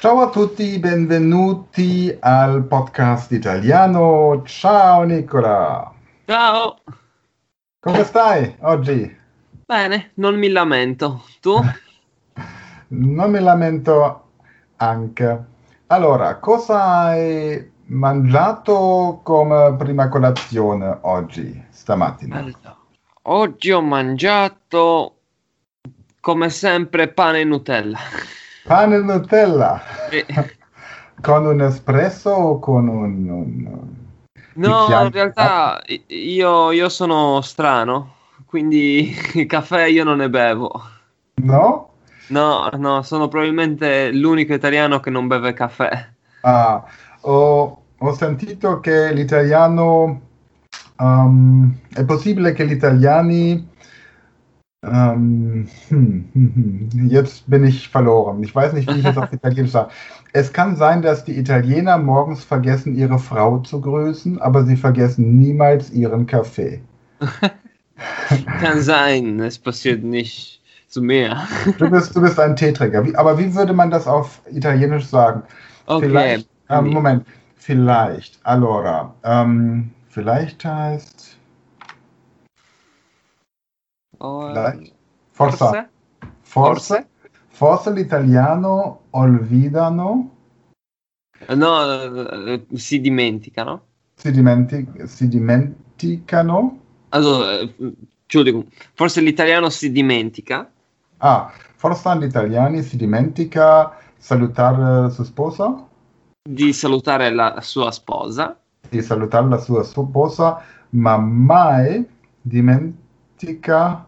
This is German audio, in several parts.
Ciao a tutti, benvenuti al podcast italiano. Ciao Nicola. Ciao. Come stai oggi? Bene, non mi lamento. Tu? non mi lamento anche. Allora, cosa hai mangiato come prima colazione oggi, stamattina? Allora, oggi ho mangiato come sempre pane e Nutella. Pane e Nutella? Con un espresso o con un... un no, in realtà io, io sono strano, quindi caffè io non ne bevo. No? No, no, sono probabilmente l'unico italiano che non beve caffè. Ah, ho, ho sentito che l'italiano... Um, è possibile che gli italiani... Um, jetzt bin ich verloren. Ich weiß nicht, wie ich es auf Italienisch sage. Es kann sein, dass die Italiener morgens vergessen, ihre Frau zu grüßen, aber sie vergessen niemals ihren Kaffee. kann sein, es passiert nicht zu mehr. du, bist, du bist ein Teeträger. Wie, aber wie würde man das auf Italienisch sagen? Okay. Vielleicht, äh, Moment, vielleicht, allora, ähm, vielleicht heißt. Oh, vielleicht, forza. Forse. Forse l'italiano olvidano. No, eh, si dimenticano. Si, dimenti si dimenticano. Allora, Entschuldigung, forse l'italiano si dimentica. Ah, forse gli italiani si dimentica salutare sua sposa? Di salutare la sua sposa. Di salutare la sua sposa, ma mai dimentica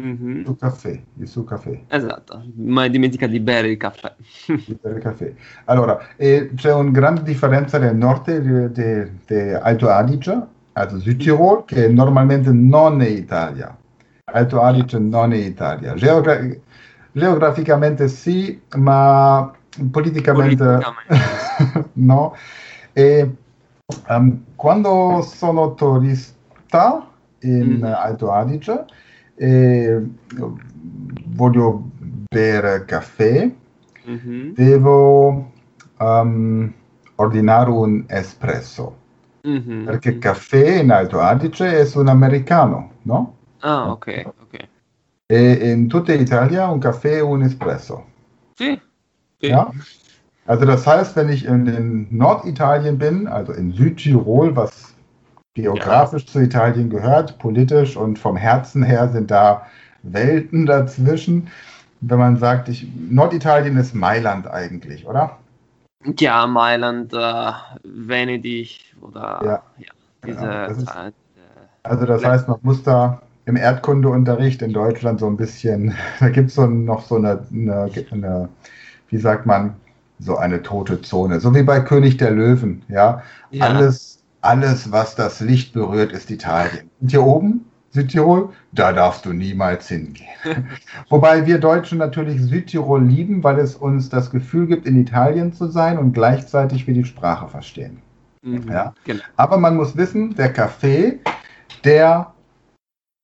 mm-hmm. il suo caffè, il suo caffè. Esatto, mai dimentica di bere il caffè. di bere il caffè. Allora, eh, c'è una grande differenza nel nord di Alto Adige, also Südtirol, che normalmente non è Italia. Alto Adige non è Italia. Geogra geograficamente sì, ma politicamente, politicamente. no. E um, quando sono turista in mm. Alto Adige e voglio bere caffè, mm -hmm. devo um, ordinare un espresso. -hmm. Perché caffè in Alto Adige è un americano, no? Ah, ok, ok. E in tutta Italia un Kaffee und Espresso. Sí. sí. Ja? Also das heißt, wenn ich in, in, Norditalien bin, also in Südtirol, was geografisch ja. zu Italien gehört, politisch und vom Herzen her sind da Welten dazwischen. Wenn man sagt, ich, Norditalien ist Mailand eigentlich, oder? Ja, Mailand, äh, Venedig oder ja. ja diese ja, das ist, Also das heißt, man muss da im Erdkundeunterricht in Deutschland so ein bisschen, da gibt es so noch so eine, eine, eine, wie sagt man, so eine tote Zone. So wie bei König der Löwen, ja. ja. Alles, alles, was das Licht berührt, ist Italien. Und hier oben, Südtirol, da darfst du niemals hingehen. Wobei wir Deutschen natürlich Südtirol lieben, weil es uns das Gefühl gibt, in Italien zu sein und gleichzeitig wir die Sprache verstehen. Mhm, ja? Genau. Aber man muss wissen, der Kaffee, der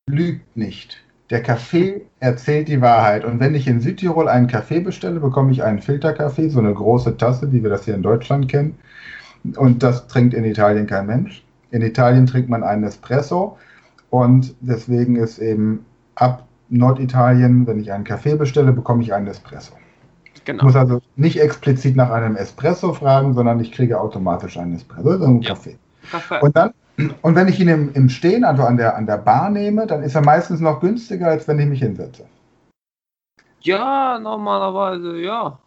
lügt nicht. Der Kaffee erzählt die Wahrheit. Und wenn ich in Südtirol einen Kaffee bestelle, bekomme ich einen Filterkaffee, so eine große Tasse, wie wir das hier in Deutschland kennen. Und das trinkt in Italien kein Mensch. In Italien trinkt man einen Espresso. Und deswegen ist eben ab Norditalien, wenn ich einen Kaffee bestelle, bekomme ich einen Espresso. Genau. Ich muss also nicht explizit nach einem Espresso fragen, sondern ich kriege automatisch einen Espresso, also einen ja. Kaffee. Kaffee. Und dann und wenn ich ihn im, im Stehen, also an der, an der Bar nehme, dann ist er meistens noch günstiger, als wenn ich mich hinsetze. Ja, normalerweise, ja.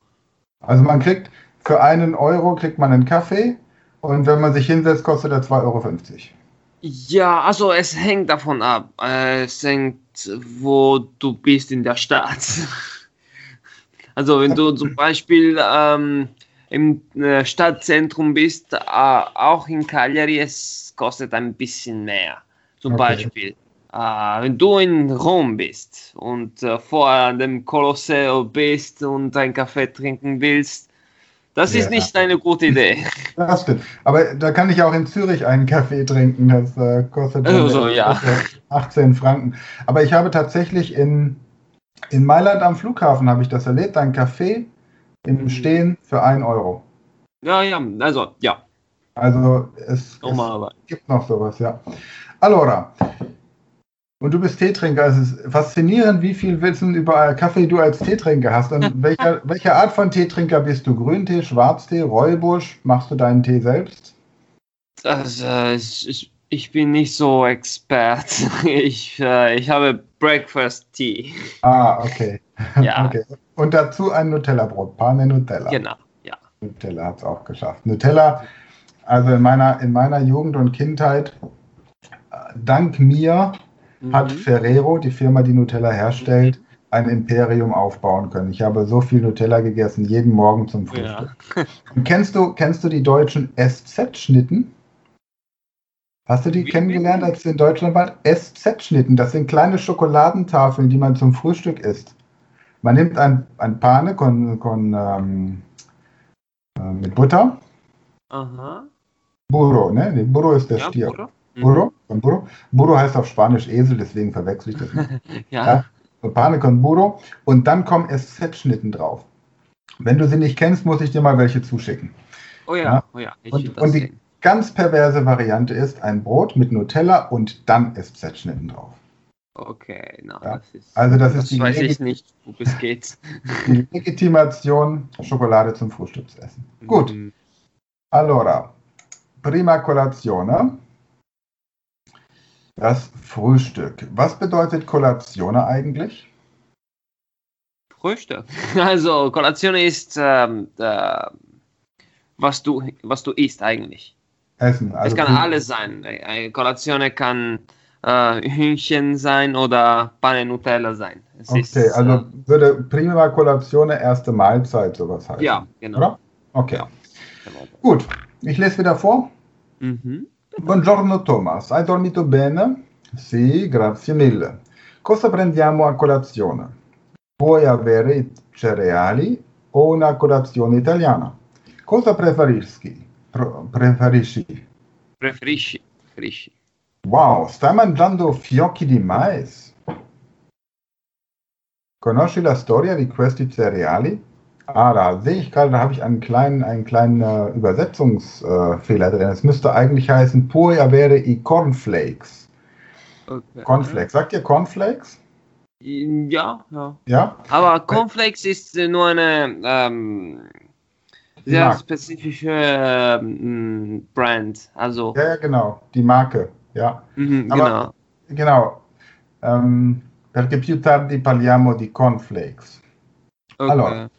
Also man kriegt für einen Euro kriegt man einen Kaffee und wenn man sich hinsetzt, kostet er 2,50 Euro. Ja, also es hängt davon ab. Es hängt, wo du bist in der Stadt. Also wenn du zum Beispiel ähm, im äh, Stadtzentrum bist, äh, auch in Cagliari, es kostet ein bisschen mehr. Zum okay. Beispiel, äh, wenn du in Rom bist und äh, vor dem Kolosseo bist und einen Kaffee trinken willst, das ja. ist nicht eine gute Idee. Das stimmt. Aber da kann ich auch in Zürich einen Kaffee trinken. Das äh, kostet also, ja. 18 Franken. Aber ich habe tatsächlich in, in Mailand am Flughafen habe ich das erlebt. Ein Kaffee im Stehen für 1 Euro. Ja, ja, also, ja. Also, es, es gibt noch sowas, ja. Allora, und du bist Teetrinker. Es ist faszinierend, wie viel Wissen über Kaffee du als Teetrinker hast. Und welcher, welche Art von Teetrinker bist du? Grüntee, Schwarztee, Räubusch? Machst du deinen Tee selbst? Also, ich, ich bin nicht so Expert. Ich, äh, ich habe Breakfast Tea. Ah, okay. Ja. okay. Und dazu ein Nutella-Brot, Pane Nutella. Genau, ja. Nutella hat es auch geschafft. Nutella, also in meiner, in meiner Jugend und Kindheit, äh, dank mir mhm. hat Ferrero, die Firma, die Nutella herstellt, ein Imperium aufbauen können. Ich habe so viel Nutella gegessen, jeden Morgen zum Frühstück. Ja. kennst, du, kennst du die deutschen SZ-Schnitten? Hast du die wie, kennengelernt, als du in Deutschland warst? SZ-Schnitten, das sind kleine Schokoladentafeln, die man zum Frühstück isst. Man nimmt ein, ein Pane con, con, ähm, äh, mit Butter. Aha. Burro, ne? Burro ist der ja, Stier. Burro. Burro, con burro. Burro heißt auf Spanisch Esel, deswegen verwechsel ich das nicht. ja. ja. Pane con burro. Und dann kommen SZ-Schnitten drauf. Wenn du sie nicht kennst, muss ich dir mal welche zuschicken. Oh ja, ja. oh ja. Ich und, und die ganz perverse Variante ist ein Brot mit Nutella und dann SZ-Schnitten drauf. Okay, na, ja. das ist. Also, das, das ist die weiß Legit ich nicht, wo es geht. Die Legitimation, Schokolade zum Frühstücksessen. Gut. Mhm. Allora, prima colazione. Das Frühstück. Was bedeutet Colazione eigentlich? Frühstück. Also Colazione ist ähm, äh, was du was du isst eigentlich. Essen. Also es kann alles sein. Eine Colazione kann äh, Hühnchen sein oder Pane Nutella sein. Es okay, ist, also äh, würde prima Colazione erste Mahlzeit sowas heißen. Ja, genau. Oder? Okay. Ja, genau. Gut, ich lese wieder vor. Mhm. Buongiorno Thomas, hai dormito bene? Sì, grazie mille. Cosa prendiamo a colazione? Puoi avere i cereali o una colazione italiana? Cosa preferisci? preferisci? Preferisci. preferisci. Wow, stai mangiando fiocchi di mais? Conosci la storia di questi cereali? Ah, da sehe ich gerade, da habe ich einen kleinen, einen kleinen äh, Übersetzungsfehler äh, drin. Es müsste eigentlich heißen, poi avere i cornflakes. Okay. Cornflakes. Sagt ihr Cornflakes? Ja, ja. Ja? Aber Cornflakes ist nur eine ähm, sehr spezifische ähm, Brand. Also. Ja, ja, genau. Die Marke, ja. Mhm, Aber, genau. Genau. Um, perché più tardi parliamo di cornflakes. Okay. Allora,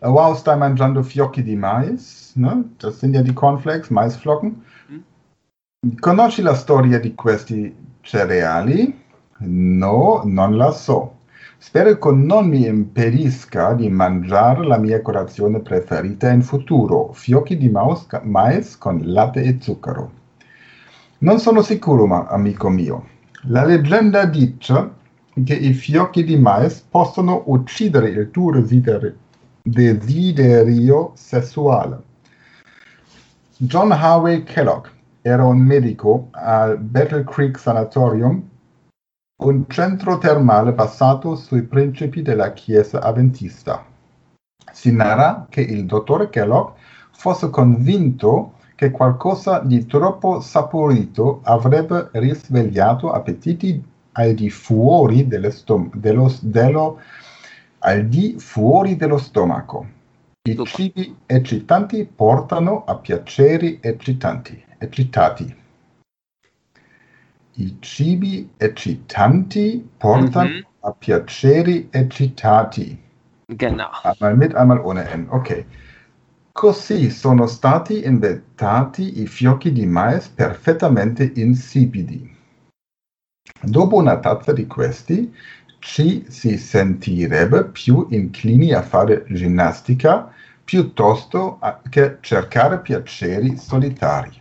Wow, stai mangiando fiocchi di mais, ne? das sind ja die Cornflakes, Maisflocken. Mhm. Conosci la storia di questi cereali? No, non la so. Spero che non mi impedisca di mangiare la mia colazione preferita in futuro, fiocchi di mais, con latte e zucchero. Non sono sicuro, ma, amico mio. La leggenda dice che i fiocchi di mais possono uccidere il tuo desiderio desiderio sessuale. John Harvey Kellogg era un medico al Battle Creek Sanatorium, un centro termale basato sui principi della Chiesa Adventista. Si narra che il dottore Kellogg fosse convinto che qualcosa di troppo saporito avrebbe risvegliato appetiti al di fuori dello, dello, dello al di fuori dello stomaco. I cibi eccitanti portano a piaceri eccitanti, eccitati. I cibi eccitanti portano mhm. a piaceri eccitati. Genau. Einmal mit, einmal ohne N. Ok. Così sono stati inventati i fiocchi di mais perfettamente insipidi. Dopo una tazza di questi, ci si sentirebbe più inclini a fare ginnastica piuttosto che cercare piaceri solitari.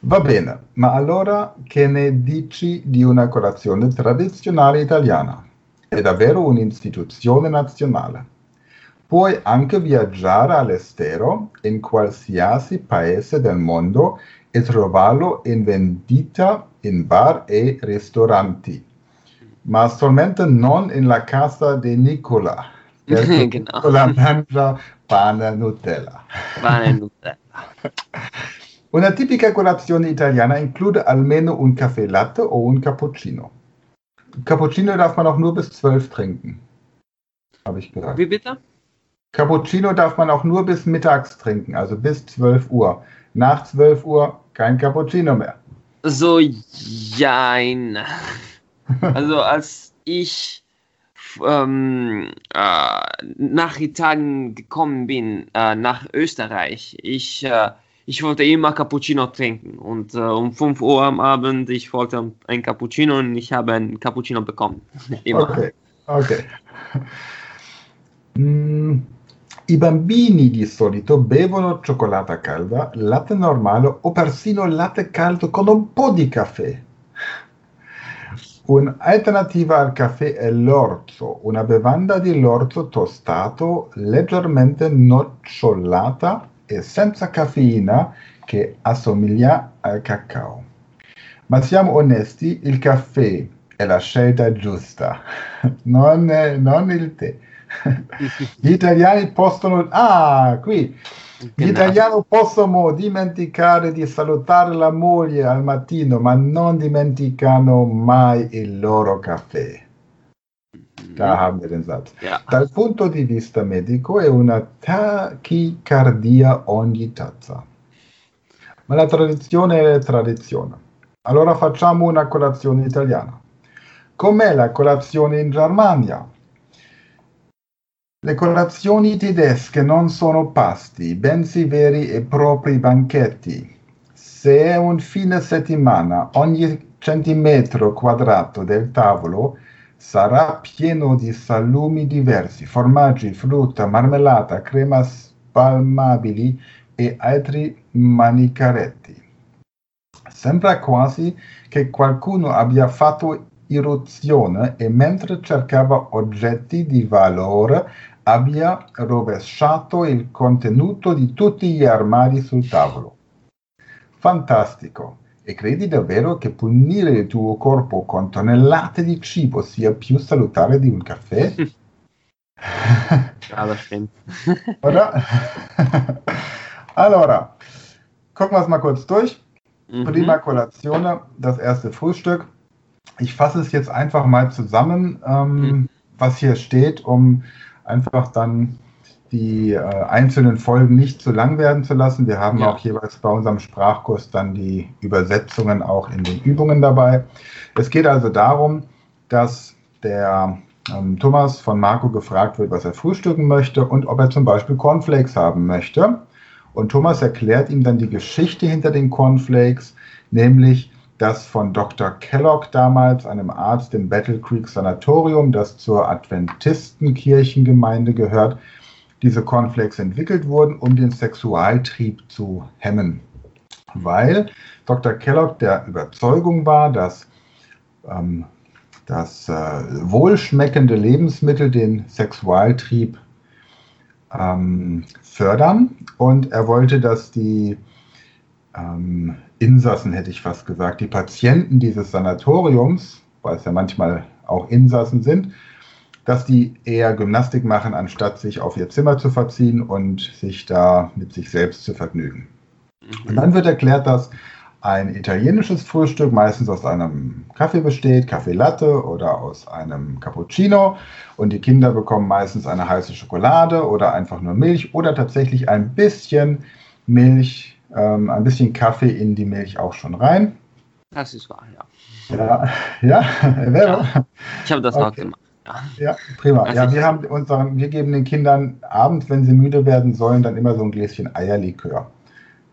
Va bene, ma allora che ne dici di una colazione tradizionale italiana? È davvero un'istituzione nazionale. Puoi anche viaggiare all'estero in qualsiasi paese del mondo e trovarlo in vendita in bar e ristoranti ma solamente non in la casa de Nicola, genau. La mangia pane Nutella. Pane Nutella. Una tipica colazione italiana include almeno un caffè latte o un cappuccino. Cappuccino darf man auch nur bis 12 trinken. Habe ich gesagt. Wie bitte? Cappuccino darf man auch nur bis mittags trinken, also bis 12 Uhr. Nach 12 Uhr kein Cappuccino mehr. So, jein. Also als ich ähm, äh, nach Italien gekommen bin, äh, nach Österreich, ich, äh, ich wollte immer Cappuccino trinken. Und äh, um 5 Uhr am Abend, ich wollte ein Cappuccino und ich habe ein Cappuccino bekommen. Immer. Okay, okay. Mm, I bambini di solito bevono cioccolata calda, latte normale o persino latte caldo con un po' di caffè. Un'alternativa al caffè è l'orzo, una bevanda di l'orzo tostato, leggermente nocciolata e senza caffeina che assomiglia al cacao. Ma siamo onesti, il caffè è la scelta giusta, non, non il tè. Gli italiani possono... Ah, qui! Gli italiani possono dimenticare di salutare la moglie al mattino, ma non dimenticano mai il loro caffè. Satz. Ja. Dal punto di vista medico è una tachicardia ogni tazza. Ma la tradizione è tradizione. Allora facciamo una colazione italiana. Com'è la colazione in Germania? Le colazioni tedesche non sono pasti, bensì veri e propri banchetti. Se è un fine settimana, ogni centimetro quadrato del tavolo sarà pieno di salumi diversi, formaggi, frutta, marmellata, crema spalmabili e altri manicaretti. Sembra quasi che qualcuno abbia fatto irruzione e mentre cercava oggetti di valore abbia rovesciato il contenuto di tutti gli armadi sul tavolo. Fantastico! E credi davvero che punire il tuo corpo con tonnellate di cibo sia più salutare di un caffè? Das stimmt. Oder? allora, gucken wir es mal kurz durch. Mhm. Prima Colazione, das erste Frühstück. Ich fasse es jetzt einfach mal zusammen, ähm, mhm. was hier steht, um einfach dann die äh, einzelnen Folgen nicht zu lang werden zu lassen. Wir haben ja. auch jeweils bei unserem Sprachkurs dann die Übersetzungen auch in den Übungen dabei. Es geht also darum, dass der ähm, Thomas von Marco gefragt wird, was er frühstücken möchte und ob er zum Beispiel Cornflakes haben möchte. Und Thomas erklärt ihm dann die Geschichte hinter den Cornflakes, nämlich dass von Dr. Kellogg damals, einem Arzt im Battle Creek Sanatorium, das zur Adventistenkirchengemeinde gehört, diese Cornflakes entwickelt wurden, um den Sexualtrieb zu hemmen. Weil Dr. Kellogg der Überzeugung war, dass ähm, dass äh, wohlschmeckende Lebensmittel den Sexualtrieb ähm, fördern und er wollte, dass die ähm, Insassen, hätte ich fast gesagt, die Patienten dieses Sanatoriums, weil es ja manchmal auch Insassen sind, dass die eher Gymnastik machen, anstatt sich auf ihr Zimmer zu verziehen und sich da mit sich selbst zu vergnügen. Mhm. Und dann wird erklärt, dass ein italienisches Frühstück meistens aus einem Kaffee besteht, Kaffee Latte oder aus einem Cappuccino. Und die Kinder bekommen meistens eine heiße Schokolade oder einfach nur Milch oder tatsächlich ein bisschen Milch ähm, ein bisschen Kaffee in die Milch auch schon rein. Das ist wahr, ja. Ja, ja, ja. Ich habe das okay. auch gemacht. Ja. ja, prima. ja, wir, haben unseren, wir geben den Kindern abends, wenn sie müde werden sollen, dann immer so ein Gläschen Eierlikör.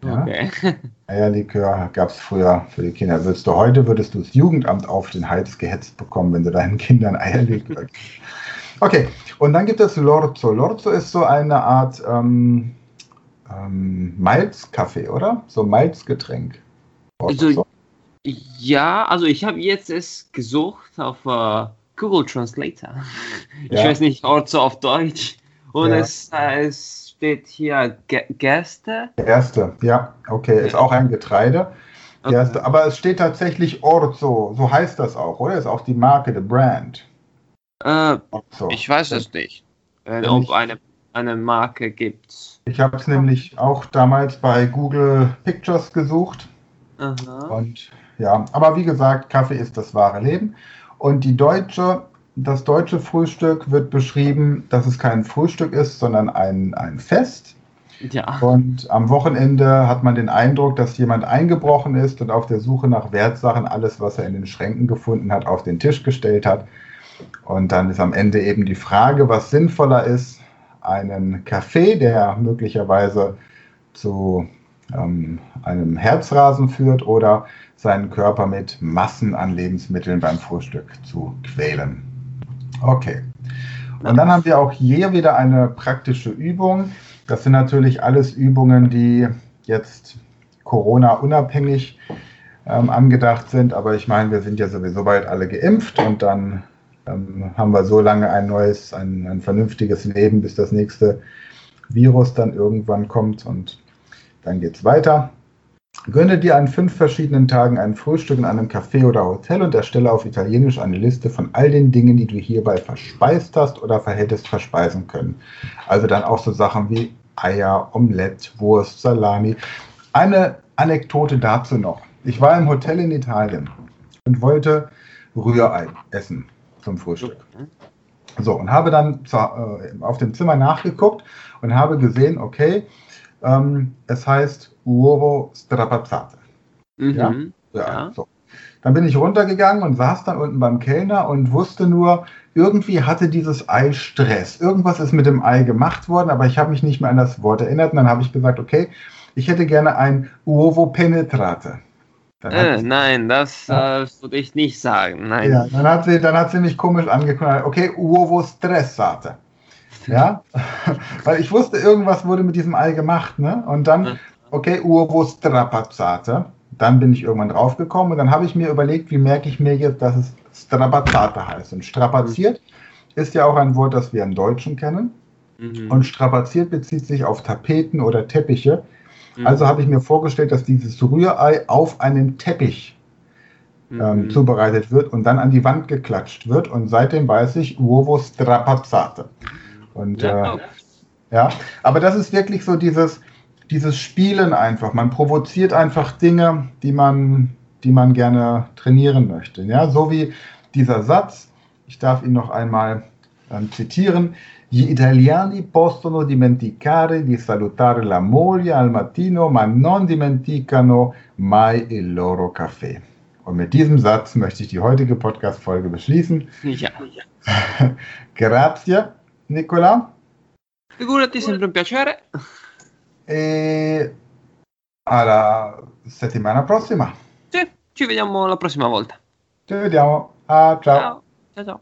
Ja? Okay. Eierlikör gab es früher für die Kinder. Würdest du heute, würdest du das Jugendamt auf den Hals gehetzt bekommen, wenn du deinen Kindern Eierlikör gibst. Okay, und dann gibt es Lorzo. Lorzo ist so eine Art ähm, ähm, Malzkaffee, oder? So Malzgetränk. Also, ja, also ich habe jetzt es gesucht auf uh, Google Translator. Ich ja. weiß nicht, Orzo auf Deutsch. Und ja. es, äh, es steht hier Gerste. Gerste, ja, okay, ist auch ein Getreide. Gerste, okay. aber es steht tatsächlich Orzo, so heißt das auch, oder? Ist auch die Marke, der Brand. Äh, ich weiß es nicht. äh, ob eine, eine Marke gibt. Ich habe es nämlich auch damals bei Google Pictures gesucht. Aha. Und ja, aber wie gesagt, Kaffee ist das wahre Leben. Und die deutsche, das deutsche Frühstück wird beschrieben, dass es kein Frühstück ist, sondern ein, ein Fest. Ja. Und am Wochenende hat man den Eindruck, dass jemand eingebrochen ist und auf der Suche nach Wertsachen alles, was er in den Schränken gefunden hat, auf den Tisch gestellt hat. Und dann ist am Ende eben die Frage, was sinnvoller ist, einen Kaffee, der möglicherweise zu ähm, einem Herzrasen führt oder seinen Körper mit Massen an Lebensmitteln beim Frühstück zu quälen. Okay. Und dann haben wir auch hier wieder eine praktische Übung. Das sind natürlich alles Übungen, die jetzt Corona-unabhängig ähm, angedacht sind. Aber ich meine, wir sind ja sowieso bald alle geimpft und dann ähm, haben wir so lange ein neues, ein, ein vernünftiges Leben, bis das nächste Virus dann irgendwann kommt und dann geht es weiter. Gönne dir an fünf verschiedenen Tagen ein Frühstück in einem Café oder Hotel und erstelle auf Italienisch eine Liste von all den Dingen, die du hierbei verspeist hast oder verhättest verspeisen können. Also dann auch so Sachen wie Eier, Omelette, Wurst, Salami. Eine Anekdote dazu noch. Ich war im Hotel in Italien und wollte Rührei essen zum Frühstück. So, und habe dann zu, äh, auf dem Zimmer nachgeguckt und habe gesehen, okay, ähm, es heißt Uovo Strapazzate. Mhm. Ja? Ja, ja. So. Dann bin ich runtergegangen und saß dann unten beim Kellner und wusste nur, irgendwie hatte dieses Ei Stress. Irgendwas ist mit dem Ei gemacht worden, aber ich habe mich nicht mehr an das Wort erinnert. Und dann habe ich gesagt, okay, ich hätte gerne ein Uovo Penetrate. Äh, nein, das ja. äh, würde ich nicht sagen. Nein. Ja, dann hat sie, dann hat sie mich komisch angeguckt. Okay, Uovo Stressate. Ja, weil ich wusste, irgendwas wurde mit diesem Ei gemacht, ne? Und dann, okay, Uovo Strapazzate. Dann bin ich irgendwann draufgekommen und dann habe ich mir überlegt, wie merke ich mir jetzt, dass es Strapazzate heißt. Und strapaziert ist ja auch ein Wort, das wir im Deutschen kennen. Mhm. Und strapaziert bezieht sich auf Tapeten oder Teppiche. Mhm. Also habe ich mir vorgestellt, dass dieses Rührei auf einem Teppich ähm, mhm. zubereitet wird und dann an die Wand geklatscht wird. Und seitdem weiß ich Uovo Strapazzate. Und ja. Äh, ja, aber das ist wirklich so dieses, dieses Spielen einfach. Man provoziert einfach Dinge, die man, die man gerne trainieren möchte. Ja, so wie dieser Satz, ich darf ihn noch einmal zitieren. Gli italiani possono dimenticare di salutare la moglie al mattino, ma non dimenticano mai il loro caffè. Und mit diesem Satz möchte ich die heutige Podcast-Folge beschließen. Ja. Grazie, Nicola. Figurati, sempre un piacere. E alla settimana prossima. Sì, ci vediamo la prossima volta. Ci vediamo. Ah, ciao. Ciao, ciao. ciao.